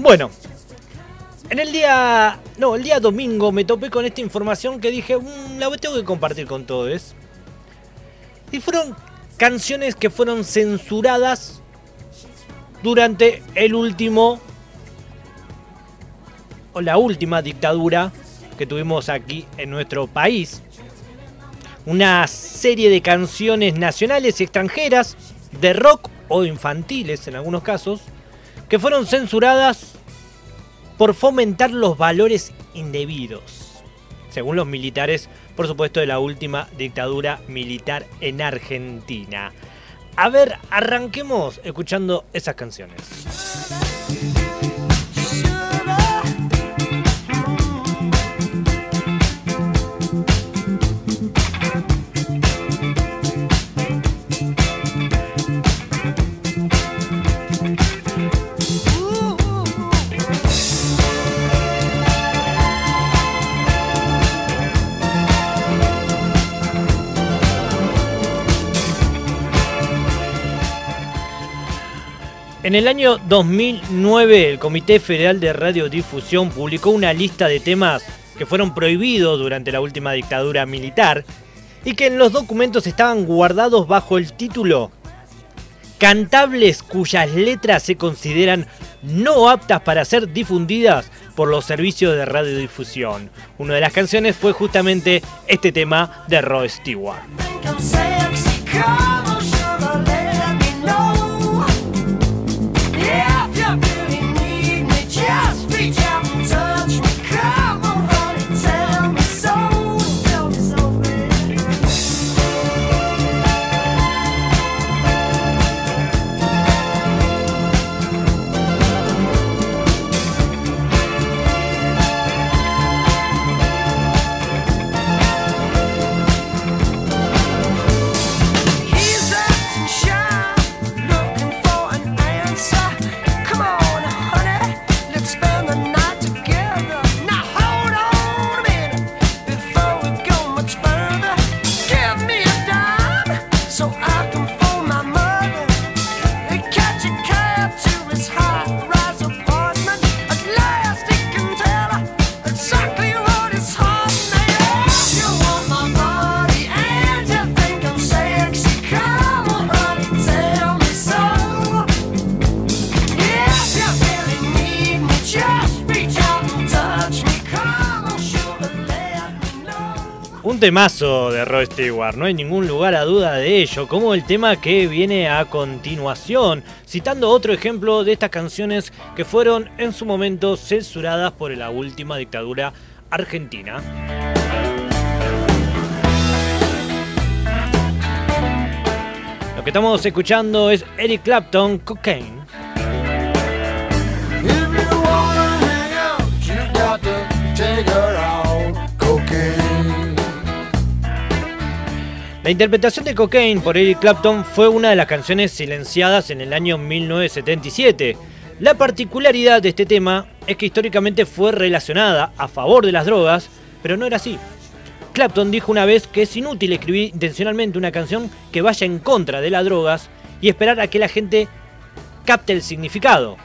Bueno, en el día. No, el día domingo me topé con esta información que dije, "Mm, la tengo que compartir con todos. Y fueron canciones que fueron censuradas durante el último. o la última dictadura que tuvimos aquí en nuestro país. Una serie de canciones nacionales y extranjeras, de rock o infantiles en algunos casos, que fueron censuradas por fomentar los valores indebidos, según los militares, por supuesto, de la última dictadura militar en Argentina. A ver, arranquemos escuchando esas canciones. En el año 2009, el Comité Federal de Radiodifusión publicó una lista de temas que fueron prohibidos durante la última dictadura militar y que en los documentos estaban guardados bajo el título Cantables cuyas letras se consideran no aptas para ser difundidas por los servicios de radiodifusión. Una de las canciones fue justamente este tema de Rod Stewart. Temazo de Rod Stewart, no hay ningún lugar a duda de ello, como el tema que viene a continuación, citando otro ejemplo de estas canciones que fueron en su momento censuradas por la última dictadura argentina. Lo que estamos escuchando es Eric Clapton, Cocaine. La interpretación de Cocaine por Eric Clapton fue una de las canciones silenciadas en el año 1977. La particularidad de este tema es que históricamente fue relacionada a favor de las drogas, pero no era así. Clapton dijo una vez que es inútil escribir intencionalmente una canción que vaya en contra de las drogas y esperar a que la gente capte el significado.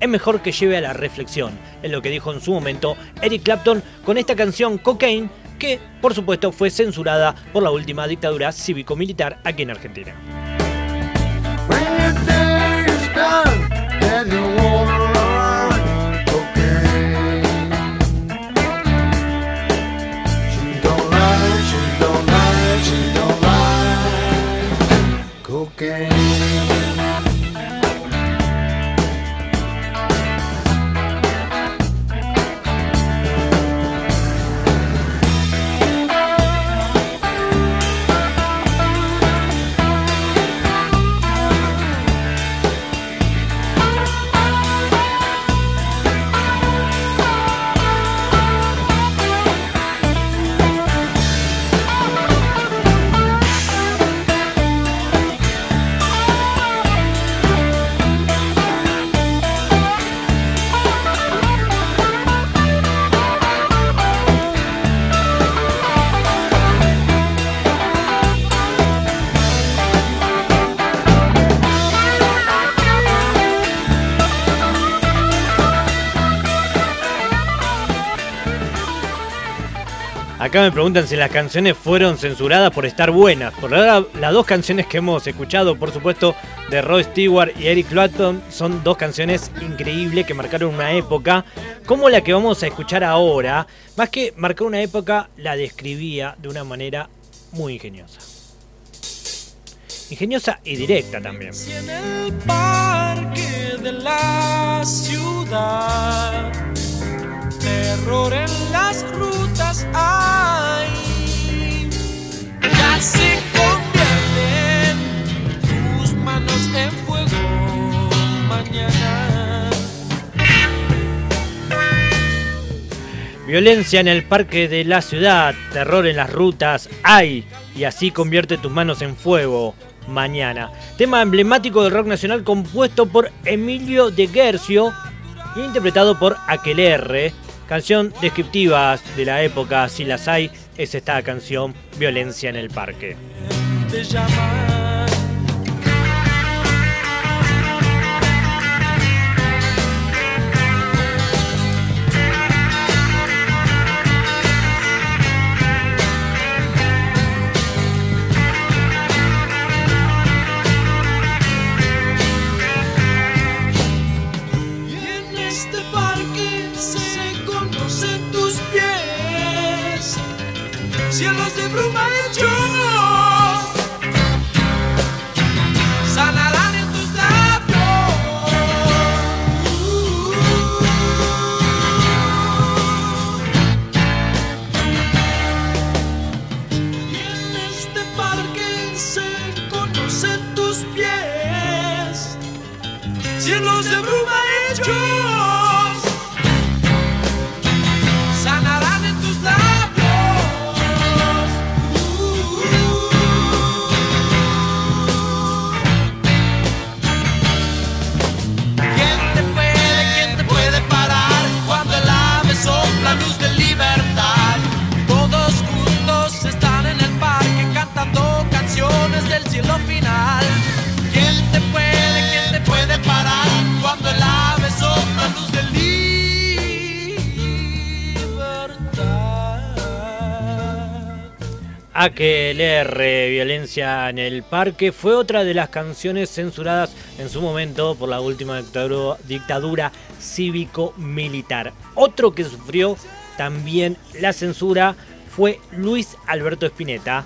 Es mejor que lleve a la reflexión, es lo que dijo en su momento Eric Clapton con esta canción Cocaine, que por supuesto fue censurada por la última dictadura cívico-militar aquí en Argentina. Acá me preguntan si las canciones fueron censuradas por estar buenas. Por ahora, las dos canciones que hemos escuchado, por supuesto, de Roy Stewart y Eric Clapton, son dos canciones increíbles que marcaron una época, como la que vamos a escuchar ahora. Más que marcar una época, la describía de una manera muy ingeniosa. Ingeniosa y directa también. Terror en las rutas hay. Ya se convierten tus manos en fuego mañana. Violencia en el parque de la ciudad, terror en las rutas, hay, y así convierte tus manos en fuego mañana. Tema emblemático del rock nacional compuesto por Emilio de Guercio y interpretado por Aquelerre. Canción descriptiva de la época, si las hay, es esta canción Violencia en el Parque. Aquelerre, Violencia en el Parque, fue otra de las canciones censuradas en su momento por la última dictadura, dictadura cívico-militar. Otro que sufrió también la censura fue Luis Alberto Spinetta.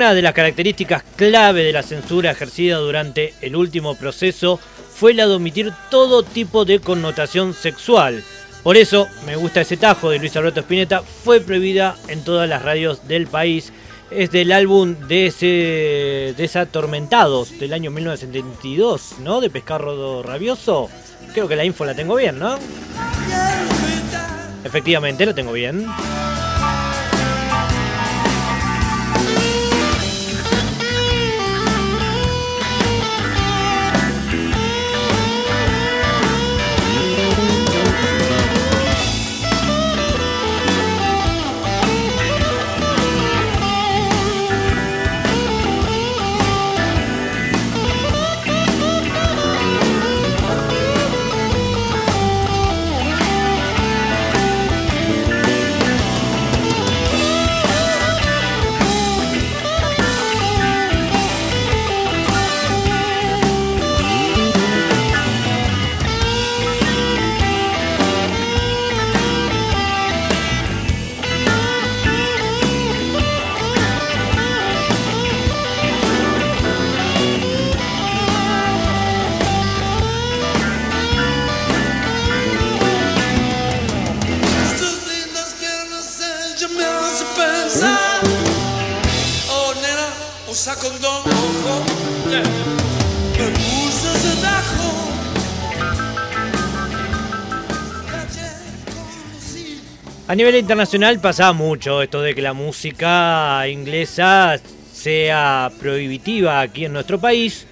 Una de las características clave de la censura ejercida durante el último proceso fue la de omitir todo tipo de connotación sexual. Por eso, me gusta ese tajo de Luis Alberto Spinetta, fue prohibida en todas las radios del país. Es del álbum de ese Desatormentados del año 1972, ¿no? De Pescarro Rabioso. Creo que la info la tengo bien, ¿no? Efectivamente, lo tengo bien. A nivel internacional pasa mucho esto de que la música inglesa sea prohibitiva aquí en nuestro país.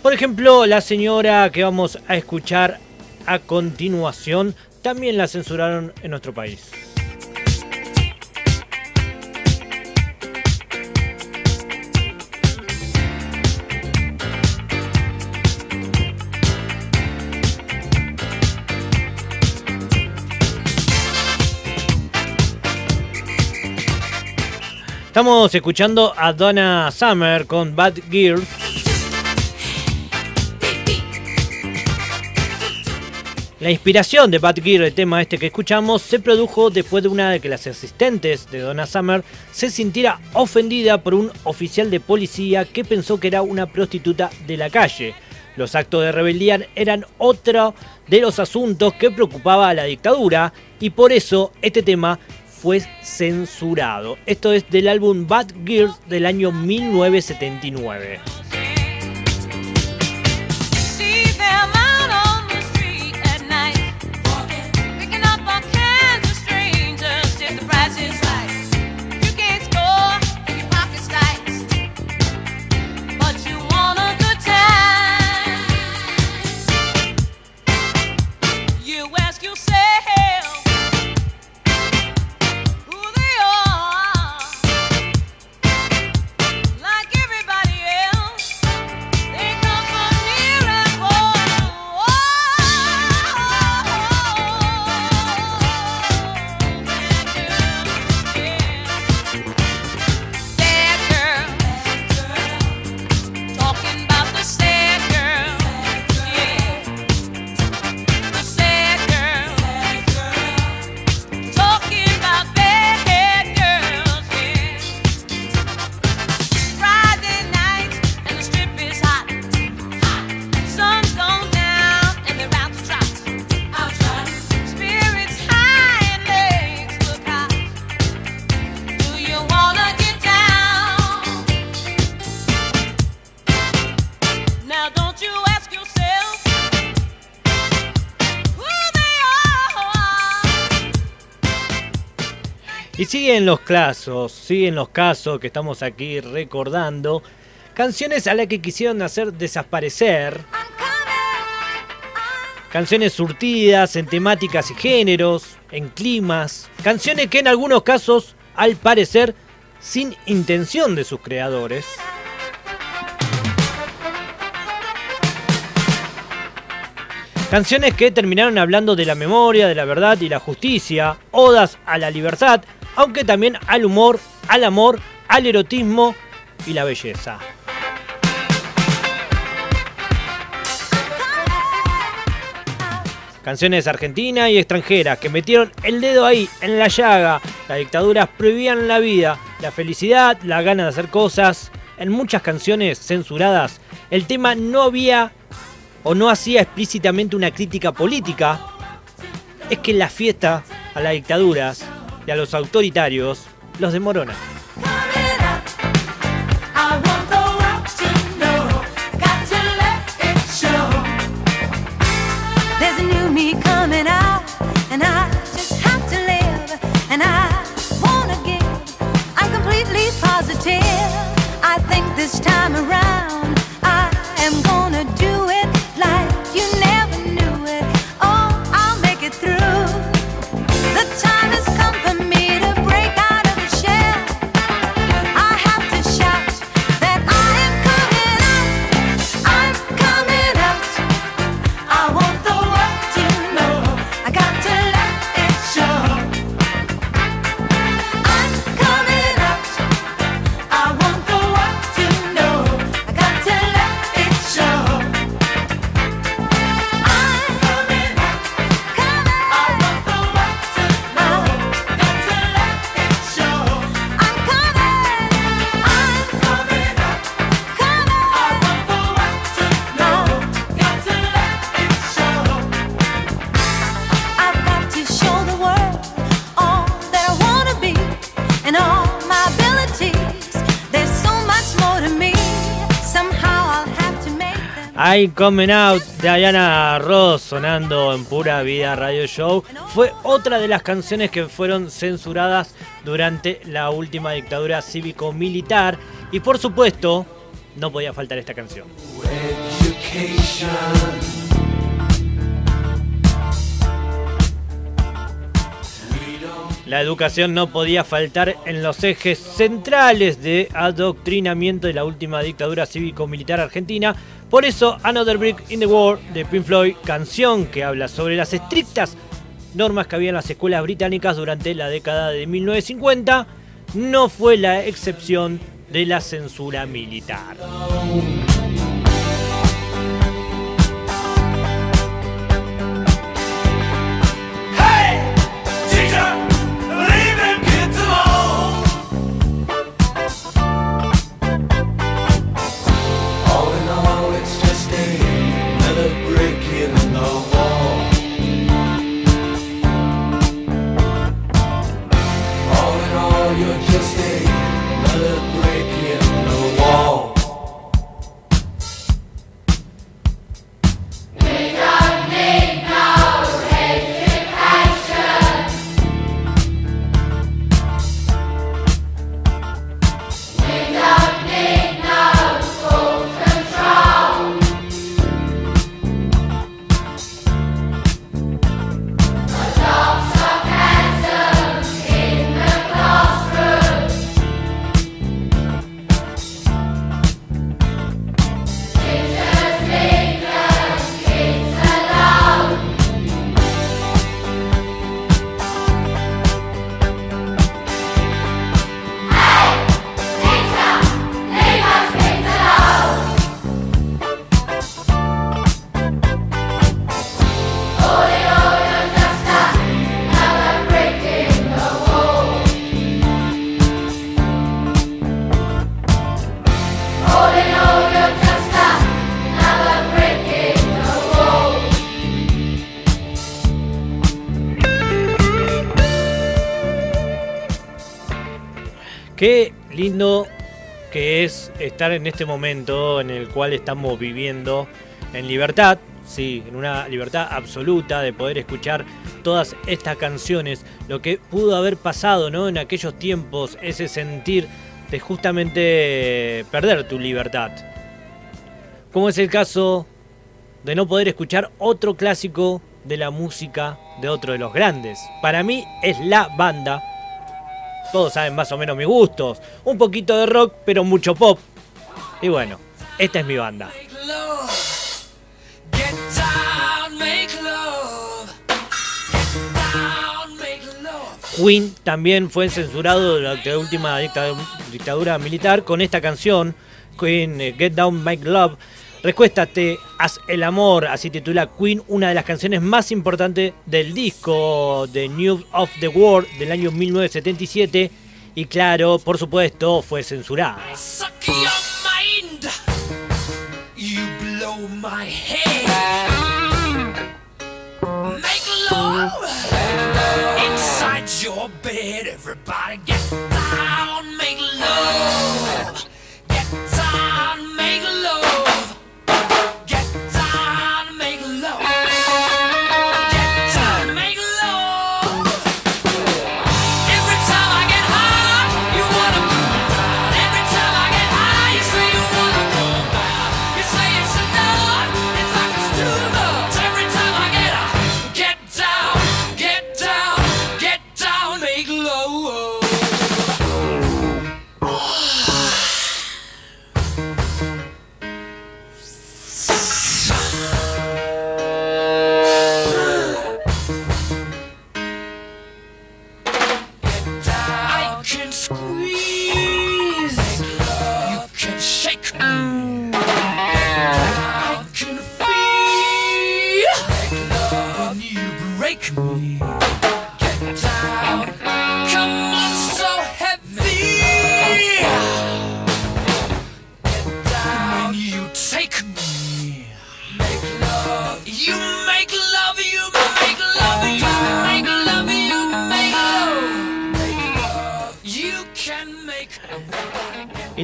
Por ejemplo, la señora que vamos a escuchar a continuación también la censuraron en nuestro país. Estamos escuchando a Donna Summer con Bad Girls. La inspiración de Bad Girl, el tema este que escuchamos, se produjo después de una de que las asistentes de Donna Summer se sintiera ofendida por un oficial de policía que pensó que era una prostituta de la calle. Los actos de rebeldía eran otro de los asuntos que preocupaba a la dictadura y por eso este tema fue censurado. Esto es del álbum Bad Girls del año 1979. Siguen los casos, siguen los casos que estamos aquí recordando. Canciones a las que quisieron hacer desaparecer. Canciones surtidas en temáticas y géneros, en climas. Canciones que en algunos casos, al parecer, sin intención de sus creadores. Canciones que terminaron hablando de la memoria, de la verdad y la justicia, odas a la libertad, aunque también al humor, al amor, al erotismo y la belleza. Canciones argentinas y extranjeras que metieron el dedo ahí, en la llaga. Las dictaduras prohibían la vida, la felicidad, la gana de hacer cosas. En muchas canciones censuradas, el tema no había o no hacía explícitamente una crítica política. Es que la fiesta a las dictaduras y a los autoritarios los demorona. I'm Coming Out, Diana Ross sonando en Pura Vida Radio Show, fue otra de las canciones que fueron censuradas durante la última dictadura cívico-militar. Y por supuesto no podía faltar esta canción. La educación no podía faltar en los ejes centrales de adoctrinamiento de la última dictadura cívico-militar argentina. Por eso, Another Brick in the Wall de Pink Floyd, canción que habla sobre las estrictas normas que había en las escuelas británicas durante la década de 1950, no fue la excepción de la censura militar. Qué lindo que es estar en este momento en el cual estamos viviendo en libertad, sí, en una libertad absoluta de poder escuchar todas estas canciones, lo que pudo haber pasado, ¿no? En aquellos tiempos, ese sentir de justamente perder tu libertad. Como es el caso de no poder escuchar otro clásico de la música de otro de los grandes. Para mí es la banda todos saben más o menos mis gustos. Un poquito de rock, pero mucho pop. Y bueno, esta es mi banda. Queen también fue censurado durante la última dicta- dictadura militar con esta canción, Queen eh, Get Down Make Love. Recuéstate, haz el amor, así titula Queen, una de las canciones más importantes del disco The News of the World del año 1977. Y claro, por supuesto, fue censurada. You blow my. Make love inside your bed. Everybody get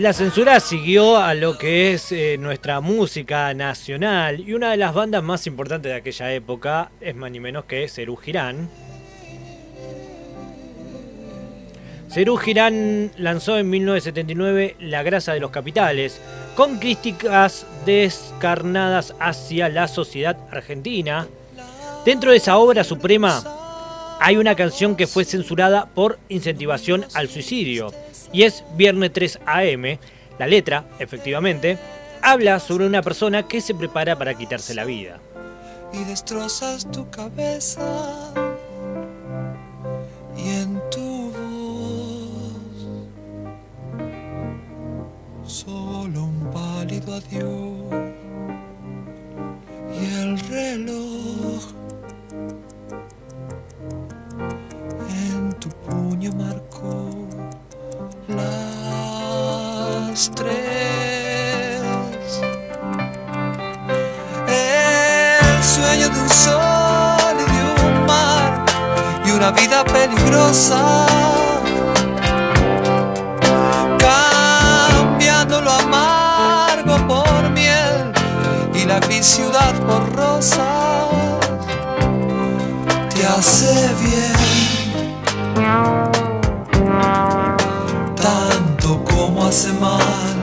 la censura siguió a lo que es eh, nuestra música nacional. Y una de las bandas más importantes de aquella época es más ni menos que Cerú Girán. Cerú Girán lanzó en 1979 La grasa de los capitales, con críticas descarnadas hacia la sociedad argentina. Dentro de esa obra suprema hay una canción que fue censurada por incentivación al suicidio. Y es Viernes 3 AM. La letra, efectivamente, habla sobre una persona que se prepara para quitarse la vida. y destrozas tu cabeza. Y en tu voz. Solo un pálido adiós. Y el reloj marcó las tres el sueño de un sol y de un mar y una vida peligrosa. Cambiando lo amargo por miel y la ciudad por rosa. Te hace bien como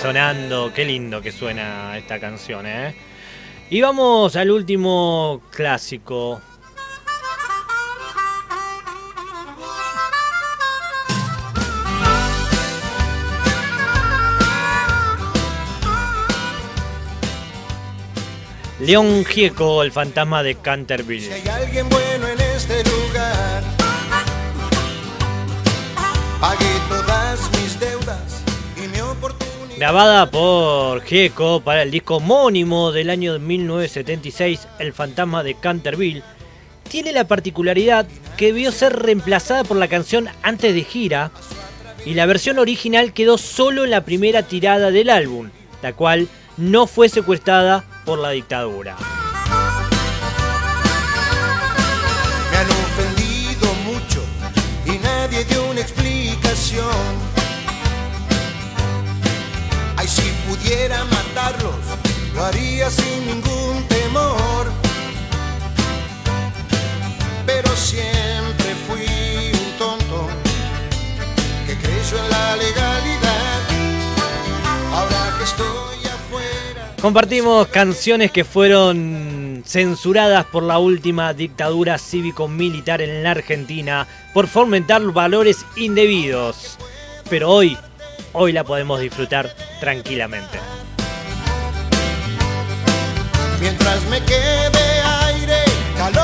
sonando, qué lindo que suena esta canción, ¿eh? Y vamos al último clásico. León Gieco, el fantasma de Canterville. Si hay alguien bueno en este lugar, pagué Grabada por Gieco para el disco homónimo del año 1976, El fantasma de Canterville, tiene la particularidad que debió ser reemplazada por la canción antes de gira y la versión original quedó solo en la primera tirada del álbum, la cual no fue secuestrada por la dictadura. Sin ningún temor. Pero siempre fui un tonto que creyó en la legalidad. Ahora que estoy afuera. Compartimos canciones que fueron censuradas por la última dictadura cívico-militar en la Argentina por fomentar valores indebidos. Pero hoy, hoy la podemos disfrutar tranquilamente mientras me quede aire, calor